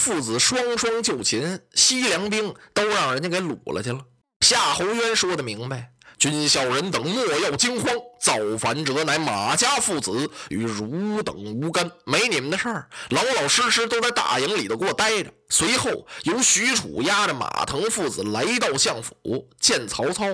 父子双双就擒，西凉兵都让人家给掳了去了。夏侯渊说的明白。军校人等莫要惊慌，造反者乃马家父子，与汝等无干，没你们的事儿。老老实实都在大营里头给我待着。随后由许褚押着马腾父子来到相府见曹操。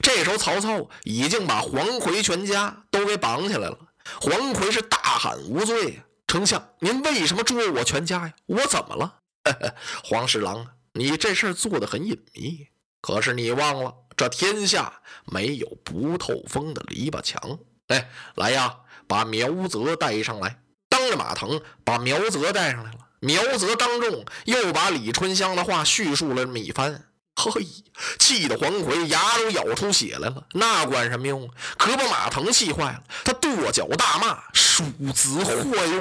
这时候曹操已经把黄奎全家都给绑起来了。黄奎是大喊无罪：“丞相，您为什么捉我全家呀？我怎么了？” 黄侍郎，你这事儿做的很隐秘，可是你忘了。这天下没有不透风的篱笆墙。哎，来呀，把苗泽带上来。当着马腾把苗泽带上来了。苗泽当众又把李春香的话叙述了这么一番。嘿，气得黄奎牙都咬出血来了。那管什么用？可把马腾气坏了。他跺脚大骂：“鼠子坏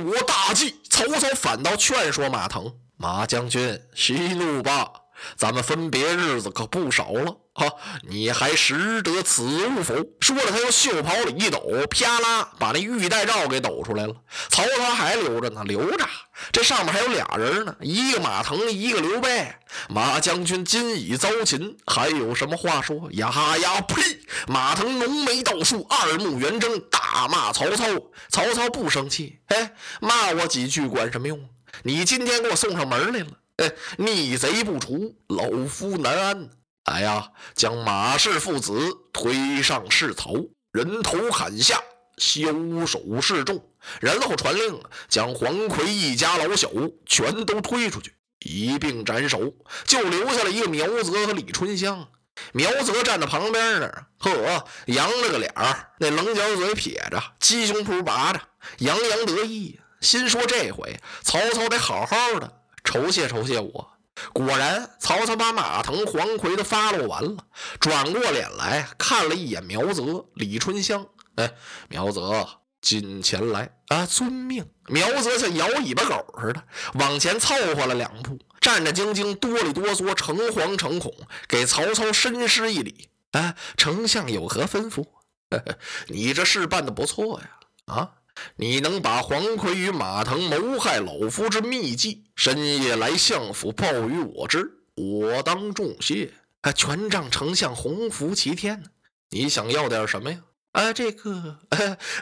我大计！”曹操反倒劝说马腾：“马将军息怒吧，咱们分别日子可不少了。”哈，你还识得此物否？说着，他用袖袍里一抖，啪啦，把那玉带诏给抖出来了。曹操还留着呢，留着。这上面还有俩人呢，一个马腾，一个刘备。马将军今已遭擒，还有什么话说？呀呀，呸！马腾浓眉倒竖，二目圆睁，大骂曹操。曹操不生气，哎，骂我几句管什么用？你今天给我送上门来了，哎，逆贼不除，老夫难安。来呀！将马氏父子推上市曹，人头砍下，枭首示众。然后传令，将黄奎一家老小全都推出去，一并斩首，就留下了一个苗泽和李春香。苗泽站在旁边呢，呵，扬了个脸儿，那棱角嘴撇着，鸡胸脯拔着，洋洋得意，心说这回曹操得好好的酬谢酬谢我。果然，曹操把马腾、黄奎的发落完了，转过脸来看了一眼苗泽、李春香。哎，苗泽，近前来啊！遵命。苗泽像摇尾巴狗似的往前凑合了两步，战战兢兢、哆里哆嗦、诚惶诚恐，给曹操深施一礼。啊，丞相有何吩咐？你这事办得不错呀！啊。你能把黄奎与马腾谋害老夫之秘计，深夜来相府报与我知，我当重谢。啊，权仗丞相洪福齐天呢。你想要点什么呀？啊，这个，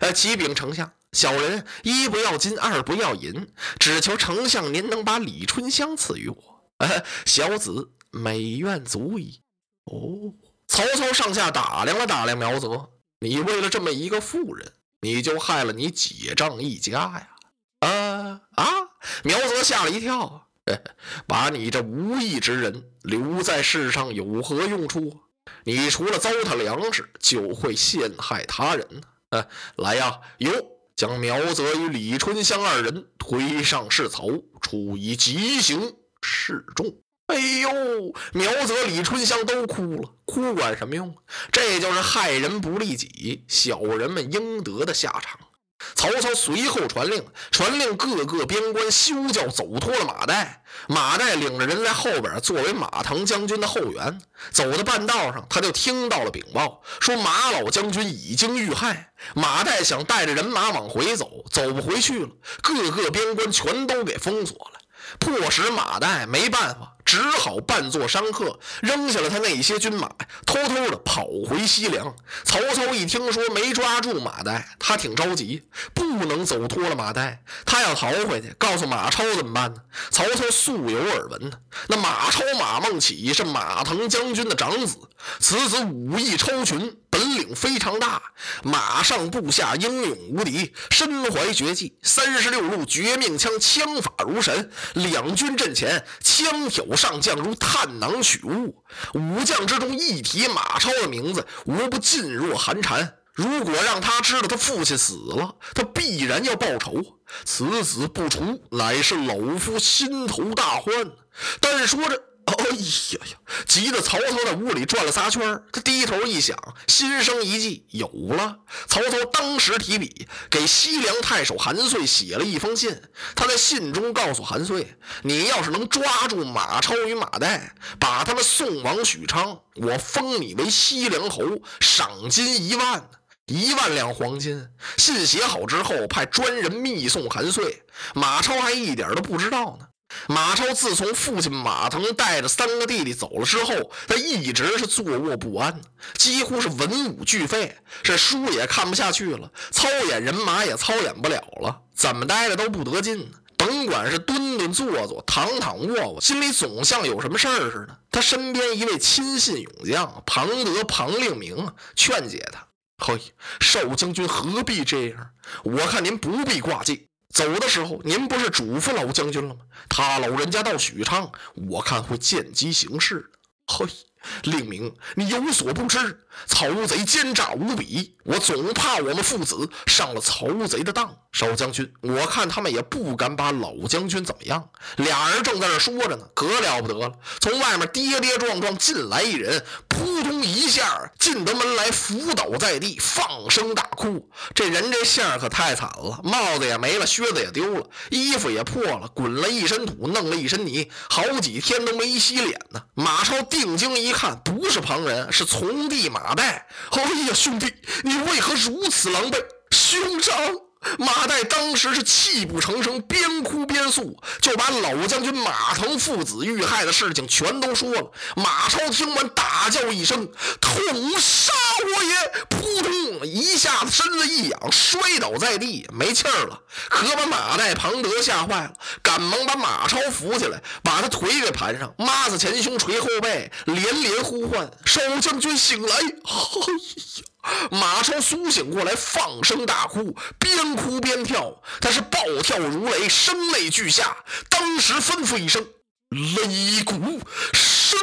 呃，启禀丞相，小人一不要金，二不要银，只求丞相您能把李春香赐予我。小子美愿足矣。哦，曹操上下打量了打量苗泽，你为了这么一个妇人。你就害了你姐丈一家呀！啊啊！苗泽吓了一跳，把你这无义之人留在世上有何用处？你除了糟蹋粮食，就会陷害他人呢！来呀，有将苗泽与李春香二人推上市曹，处以极刑，示众。哎呦，苗泽、李春香都哭了，哭管什么用？这就是害人不利己，小人们应得的下场。曹操随后传令，传令各个边关休教，走脱了马岱。马岱领着人在后边，作为马腾将军的后援。走到半道上，他就听到了禀报，说马老将军已经遇害。马岱想带着人马往回走，走不回去了。各个边关全都给封锁了，迫使马岱没办法。只好扮作商客，扔下了他那些军马，偷偷的跑回西凉。曹操一听说没抓住马岱，他挺着急，不能走脱了马岱，他要逃回去，告诉马超怎么办呢？曹操素有耳闻呢，那马超马孟起是马腾将军的长子，此子武艺超群。本领非常大，马上部下英勇无敌，身怀绝技，三十六路绝命枪，枪法如神。两军阵前，枪挑上将如探囊取物。武将之中一提马超的名字，无不噤若寒蝉。如果让他知道他父亲死了，他必然要报仇。此子不除，乃是老夫心头大患。但是说着。哎呀呀！急得曹操在屋里转了仨圈他低头一想，心生一计，有了。曹操当时提笔给西凉太守韩遂写了一封信。他在信中告诉韩遂：“你要是能抓住马超与马岱，把他们送往许昌，我封你为西凉侯，赏金一万，一万两黄金。”信写好之后，派专人密送韩遂。马超还一点都不知道呢。马超自从父亲马腾带着三个弟弟走了之后，他一直是坐卧不安，几乎是文武俱废，这书也看不下去了，操演人马也操演不了了，怎么待着都不得劲。甭管是蹲蹲坐坐、躺躺卧卧，心里总像有什么事儿似的。他身边一位亲信勇将庞德、庞令明劝解他：“嘿，少将军何必这样？我看您不必挂记。”走的时候，您不是嘱咐老将军了吗？他老人家到许昌，我看会见机行事。嘿。令明，你有所不知，曹贼奸诈无比，我总怕我们父子上了曹贼的当。少将军，我看他们也不敢把老将军怎么样。俩人正在这说着呢，可了不得了！从外面跌跌撞撞进来一人，扑通一下进得门来，伏倒在地，放声大哭。这人这相可太惨了，帽子也没了，靴子也丢了，衣服也破了，滚了一身土，弄了一身泥，好几天都没洗脸呢。马超定睛一。看，不是旁人，是从弟马岱。哎呀，兄弟，你为何如此狼狈？兄长。马岱当时是泣不成声，边哭边诉，就把老将军马腾父子遇害的事情全都说了。马超听完，大叫一声：“痛杀我也！”扑通一下子，身子一仰，摔倒在地，没气儿了。可把马岱、庞德吓坏了，赶忙把马超扶起来，把他腿给盘上，抹子前胸，捶后背，连连呼唤：“少将军醒来！”哎呀！马超苏醒过来，放声大哭，边哭边跳，他是暴跳如雷，声泪俱下。当时吩咐一声：“擂鼓升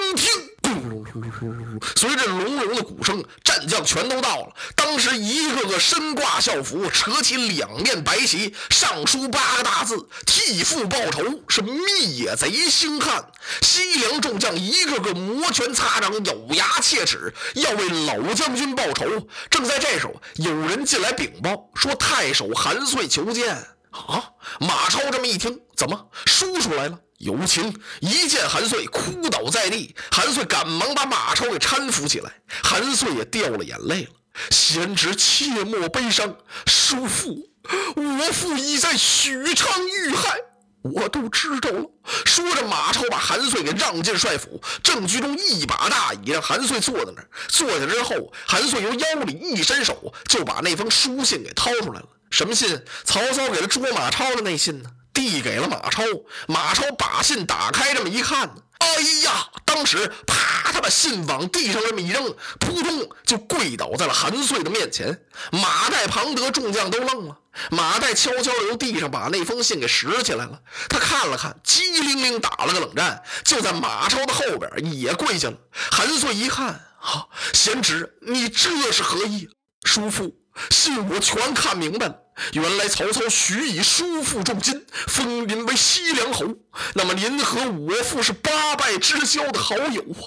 听。”随着隆隆的鼓声，战将全都到了。当时一个个身挂校服，扯起两面白旗，上书八个大字：“替父报仇，是灭贼兴汉。”西凉众将一个个摩拳擦掌，咬牙切齿，要为老将军报仇。正在这时候，有人进来禀报说：“太守韩遂求见。”啊！马超这么一听，怎么叔叔来了？有情！一见韩遂，哭倒在地。韩遂赶忙把马超给搀扶起来。韩遂也掉了眼泪了。贤侄切莫悲伤，叔父，我父已在许昌遇害，我都知道了。说着，马超把韩遂给让进帅府，正居中一把大椅让韩遂坐在那儿。坐下之后，韩遂由腰里一伸手，就把那封书信给掏出来了。什么信？曹操给了捉马超的那信呢？递给了马超，马超把信打开，这么一看，哎呀！当时啪，他把信往地上这么一扔，扑通就跪倒在了韩遂的面前。马岱、庞德众将都愣了。马岱悄悄由地上把那封信给拾起来了，他看了看，机灵灵打了个冷战，就在马超的后边也跪下了。韩遂一看，啊，贤侄，你这是何意？叔父，信我全看明白了。原来曹操许以叔父重金，封您为西凉侯。那么您和我父是八拜之交的好友啊，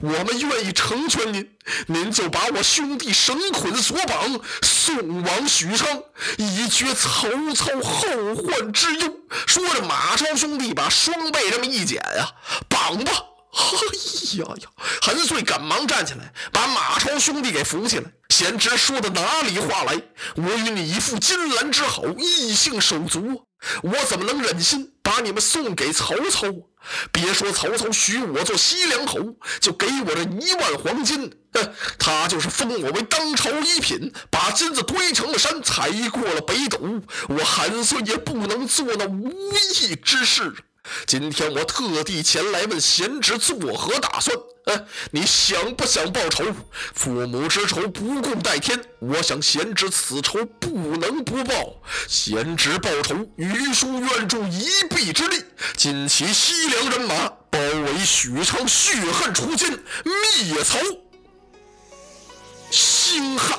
我们愿意成全您。您就把我兄弟绳捆索绑，送往许昌，以绝曹操后患之忧。说着，马超兄弟把双背这么一剪呀，绑吧。哎呀呀！韩遂赶忙站起来，把马超兄弟给扶起来。贤侄说的哪里话来？我与你一副金兰之好，异姓手足，我怎么能忍心把你们送给曹操？别说曹操许我做西凉侯，就给我这一万黄金，他就是封我为当朝一品，把金子堆成了山，踩过了北斗，我韩遂也不能做那无义之事。今天我特地前来问贤侄作何打算？嗯，你想不想报仇？父母之仇不共戴天，我想贤侄此仇不能不报。贤侄报仇，余叔愿助一臂之力，尽起西凉人马，包围许昌，血恨除奸，灭曹兴汉。